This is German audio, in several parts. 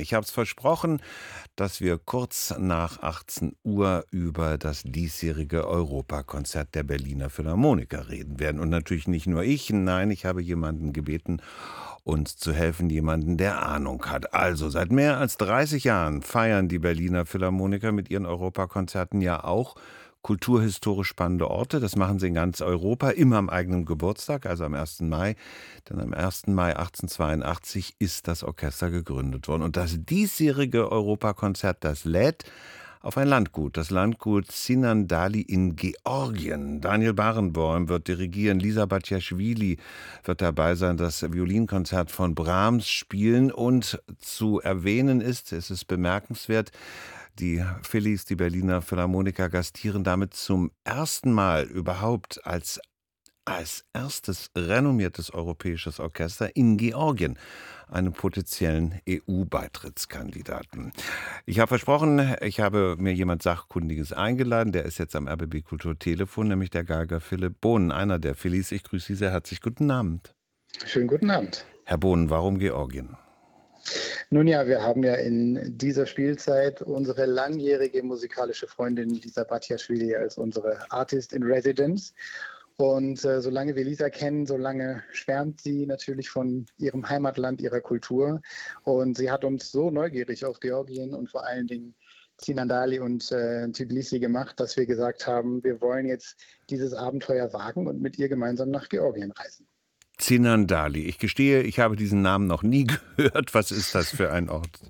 Ich habe es versprochen, dass wir kurz nach 18 Uhr über das diesjährige Europakonzert der Berliner Philharmoniker reden werden. Und natürlich nicht nur ich, nein, ich habe jemanden gebeten, uns zu helfen, jemanden, der Ahnung hat. Also, seit mehr als 30 Jahren feiern die Berliner Philharmoniker mit ihren Europakonzerten ja auch kulturhistorisch spannende Orte. Das machen sie in ganz Europa, immer am eigenen Geburtstag, also am 1. Mai. Denn am 1. Mai 1882 ist das Orchester gegründet worden. Und das diesjährige Europakonzert, das lädt auf ein Landgut, das Landgut Sinandali in Georgien. Daniel Barenboim wird dirigieren, Lisa Batjaschwili wird dabei sein, das Violinkonzert von Brahms spielen und zu erwähnen ist, es ist bemerkenswert, die Phillies, die Berliner Philharmoniker gastieren damit zum ersten Mal überhaupt als als erstes renommiertes europäisches Orchester in Georgien, einem potenziellen EU-Beitrittskandidaten. Ich habe versprochen, ich habe mir jemand Sachkundiges eingeladen, der ist jetzt am RBB Kulturtelefon, nämlich der Geiger Philipp Bohnen, einer der Phillies. Ich grüße Sie sehr herzlich. Guten Abend. Schönen guten Abend. Herr Bohnen, warum Georgien? Nun ja, wir haben ja in dieser Spielzeit unsere langjährige musikalische Freundin Lisa Batjaschwili als unsere Artist in Residence. Und äh, solange wir Lisa kennen, solange schwärmt sie natürlich von ihrem Heimatland, ihrer Kultur. Und sie hat uns so neugierig auf Georgien und vor allen Dingen Sinandali und äh, Tbilisi gemacht, dass wir gesagt haben, wir wollen jetzt dieses Abenteuer wagen und mit ihr gemeinsam nach Georgien reisen. Zinandali. Ich gestehe, ich habe diesen Namen noch nie gehört. Was ist das für ein Ort?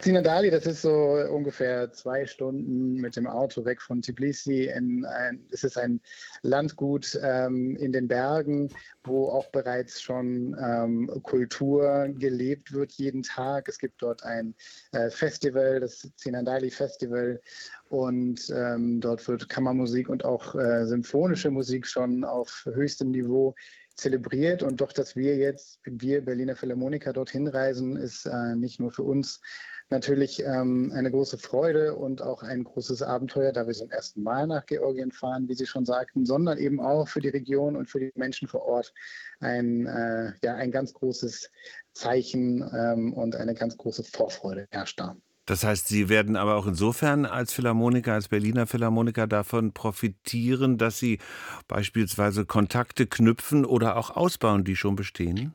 Zinandali, das ist so ungefähr zwei Stunden mit dem Auto weg von Tbilisi. Es ist ein Landgut ähm, in den Bergen, wo auch bereits schon ähm, Kultur gelebt wird jeden Tag. Es gibt dort ein äh, Festival, das Zinandali Festival. Und ähm, dort wird Kammermusik und auch äh, symphonische Musik schon auf höchstem Niveau zelebriert. Und doch, dass wir jetzt, wir Berliner Philharmoniker dorthin reisen, ist äh, nicht nur für uns natürlich ähm, eine große Freude und auch ein großes Abenteuer, da wir zum ersten Mal nach Georgien fahren, wie Sie schon sagten, sondern eben auch für die Region und für die Menschen vor Ort ein, äh, ja, ein ganz großes Zeichen ähm, und eine ganz große Vorfreude herrscht da. Das heißt, Sie werden aber auch insofern als Philharmoniker, als Berliner Philharmoniker davon profitieren, dass Sie beispielsweise Kontakte knüpfen oder auch ausbauen, die schon bestehen?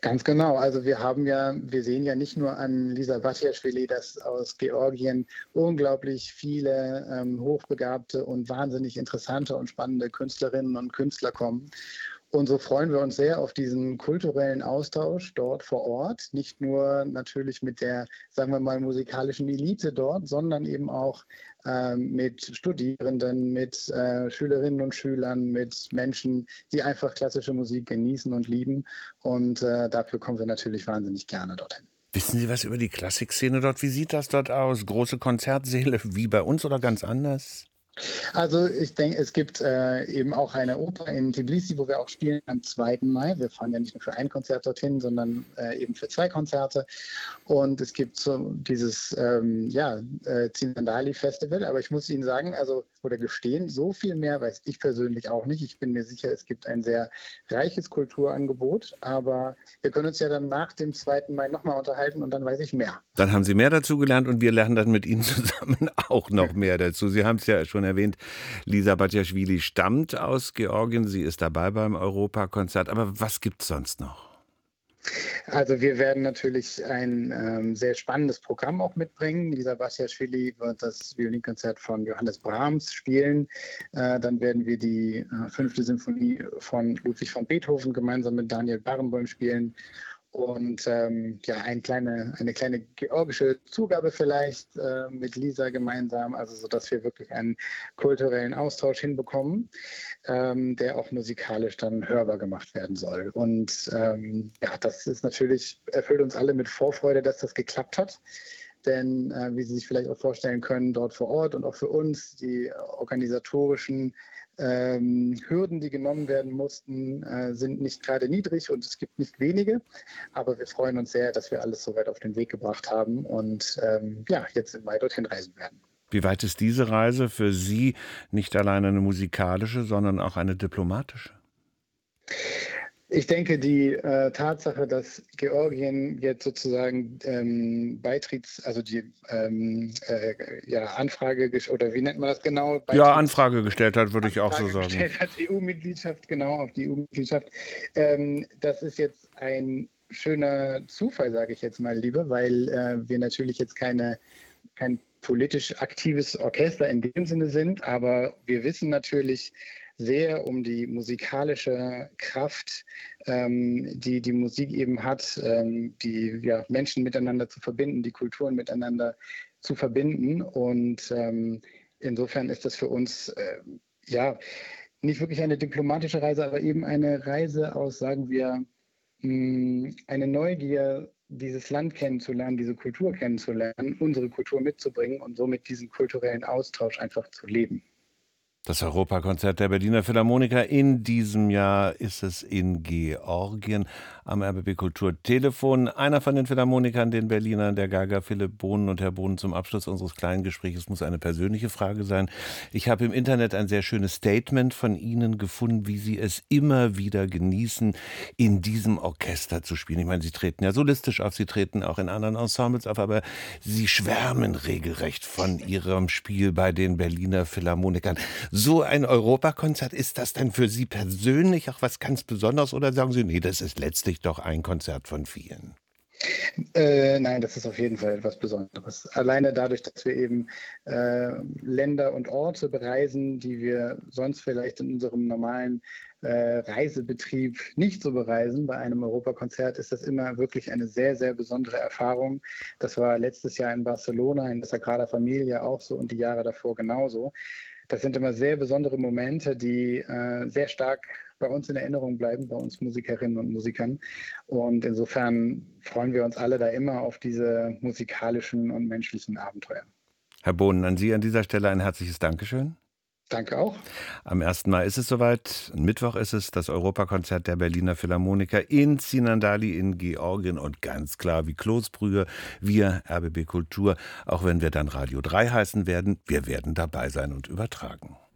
Ganz genau. Also wir haben ja, wir sehen ja nicht nur an Lisa Batjaschwili, dass aus Georgien unglaublich viele ähm, hochbegabte und wahnsinnig interessante und spannende Künstlerinnen und Künstler kommen. Und so freuen wir uns sehr auf diesen kulturellen Austausch dort vor Ort. Nicht nur natürlich mit der, sagen wir mal, musikalischen Elite dort, sondern eben auch äh, mit Studierenden, mit äh, Schülerinnen und Schülern, mit Menschen, die einfach klassische Musik genießen und lieben. Und äh, dafür kommen wir natürlich wahnsinnig gerne dorthin. Wissen Sie was über die Klassikszene dort? Wie sieht das dort aus? Große Konzertsäle wie bei uns oder ganz anders? Also ich denke, es gibt äh, eben auch eine Oper in Tbilisi, wo wir auch spielen am 2. Mai. Wir fahren ja nicht nur für ein Konzert dorthin, sondern äh, eben für zwei Konzerte. Und es gibt so dieses ähm, ja, äh, Zinandali Festival. Aber ich muss Ihnen sagen, also oder gestehen, so viel mehr weiß ich persönlich auch nicht. Ich bin mir sicher, es gibt ein sehr reiches Kulturangebot. Aber wir können uns ja dann nach dem 2. Mai nochmal unterhalten und dann weiß ich mehr. Dann haben Sie mehr dazu gelernt und wir lernen dann mit Ihnen zusammen auch noch mehr dazu. Sie haben es ja schon erwähnt, Lisa Batjaschwili stammt aus Georgien. Sie ist dabei beim Europakonzert. Aber was gibt es sonst noch? Also wir werden natürlich ein ähm, sehr spannendes Programm auch mitbringen. Lisa Basiaschwili wird das Violinkonzert von Johannes Brahms spielen. Äh, dann werden wir die äh, fünfte Symphonie von Ludwig van Beethoven gemeinsam mit Daniel Barenboim spielen und ähm, ja, ein kleine, eine kleine georgische Zugabe vielleicht äh, mit Lisa gemeinsam, also so dass wir wirklich einen kulturellen Austausch hinbekommen, ähm, der auch musikalisch dann hörbar gemacht werden soll. Und ähm, ja, das ist natürlich, erfüllt uns alle mit Vorfreude, dass das geklappt hat. Denn äh, wie Sie sich vielleicht auch vorstellen können, dort vor Ort und auch für uns die organisatorischen ähm, Hürden, die genommen werden mussten, äh, sind nicht gerade niedrig und es gibt nicht wenige. Aber wir freuen uns sehr, dass wir alles so weit auf den Weg gebracht haben und ähm, ja, jetzt im Mai dorthin reisen werden. Wie weit ist diese Reise für Sie nicht allein eine musikalische, sondern auch eine diplomatische? Ich denke, die äh, Tatsache, dass Georgien jetzt sozusagen ähm, Beitritts, also die ähm, äh, ja, Anfrage oder wie nennt man das genau? Beitritts ja, Anfrage gestellt hat, würde ich auch so sagen. Gestellt hat EU-Mitgliedschaft, genau, auf die EU-Mitgliedschaft. Ähm, das ist jetzt ein schöner Zufall, sage ich jetzt mal lieber, weil äh, wir natürlich jetzt keine, kein politisch aktives Orchester in dem Sinne sind, aber wir wissen natürlich sehr um die musikalische Kraft, ähm, die die Musik eben hat, ähm, die ja, Menschen miteinander zu verbinden, die Kulturen miteinander zu verbinden. Und ähm, insofern ist das für uns äh, ja nicht wirklich eine diplomatische Reise, aber eben eine Reise aus, sagen wir, mh, eine Neugier dieses Land kennenzulernen, diese Kultur kennenzulernen, unsere Kultur mitzubringen und somit diesen kulturellen Austausch einfach zu leben. Das Europakonzert der Berliner Philharmoniker in diesem Jahr ist es in Georgien am RBB Kulturtelefon. Einer von den Philharmonikern, den Berlinern, der Gaga Philipp Bohnen und Herr Bohnen zum Abschluss unseres kleinen Gesprächs muss eine persönliche Frage sein. Ich habe im Internet ein sehr schönes Statement von Ihnen gefunden, wie Sie es immer wieder genießen, in diesem Orchester zu spielen. Ich meine, Sie treten ja solistisch auf, Sie treten auch in anderen Ensembles auf, aber Sie schwärmen regelrecht von Ihrem Spiel bei den Berliner Philharmonikern so ein Europakonzert, ist das denn für Sie persönlich auch was ganz Besonderes oder sagen Sie, nee, das ist letztlich doch ein Konzert von vielen? Äh, nein, das ist auf jeden Fall etwas Besonderes. Alleine dadurch, dass wir eben äh, Länder und Orte bereisen, die wir sonst vielleicht in unserem normalen äh, Reisebetrieb nicht so bereisen. Bei einem Europakonzert ist das immer wirklich eine sehr, sehr besondere Erfahrung. Das war letztes Jahr in Barcelona, in der Sagrada Familia auch so und die Jahre davor genauso. Das sind immer sehr besondere Momente, die äh, sehr stark bei uns in Erinnerung bleiben, bei uns Musikerinnen und Musikern. Und insofern freuen wir uns alle da immer auf diese musikalischen und menschlichen Abenteuer. Herr Bohnen, an Sie an dieser Stelle ein herzliches Dankeschön. Danke auch. Am 1. Mai ist es soweit. Mittwoch ist es das Europakonzert der Berliner Philharmoniker in Zinandali in Georgien. Und ganz klar, wie Klosbrühe, wir RBB Kultur, auch wenn wir dann Radio 3 heißen werden, wir werden dabei sein und übertragen.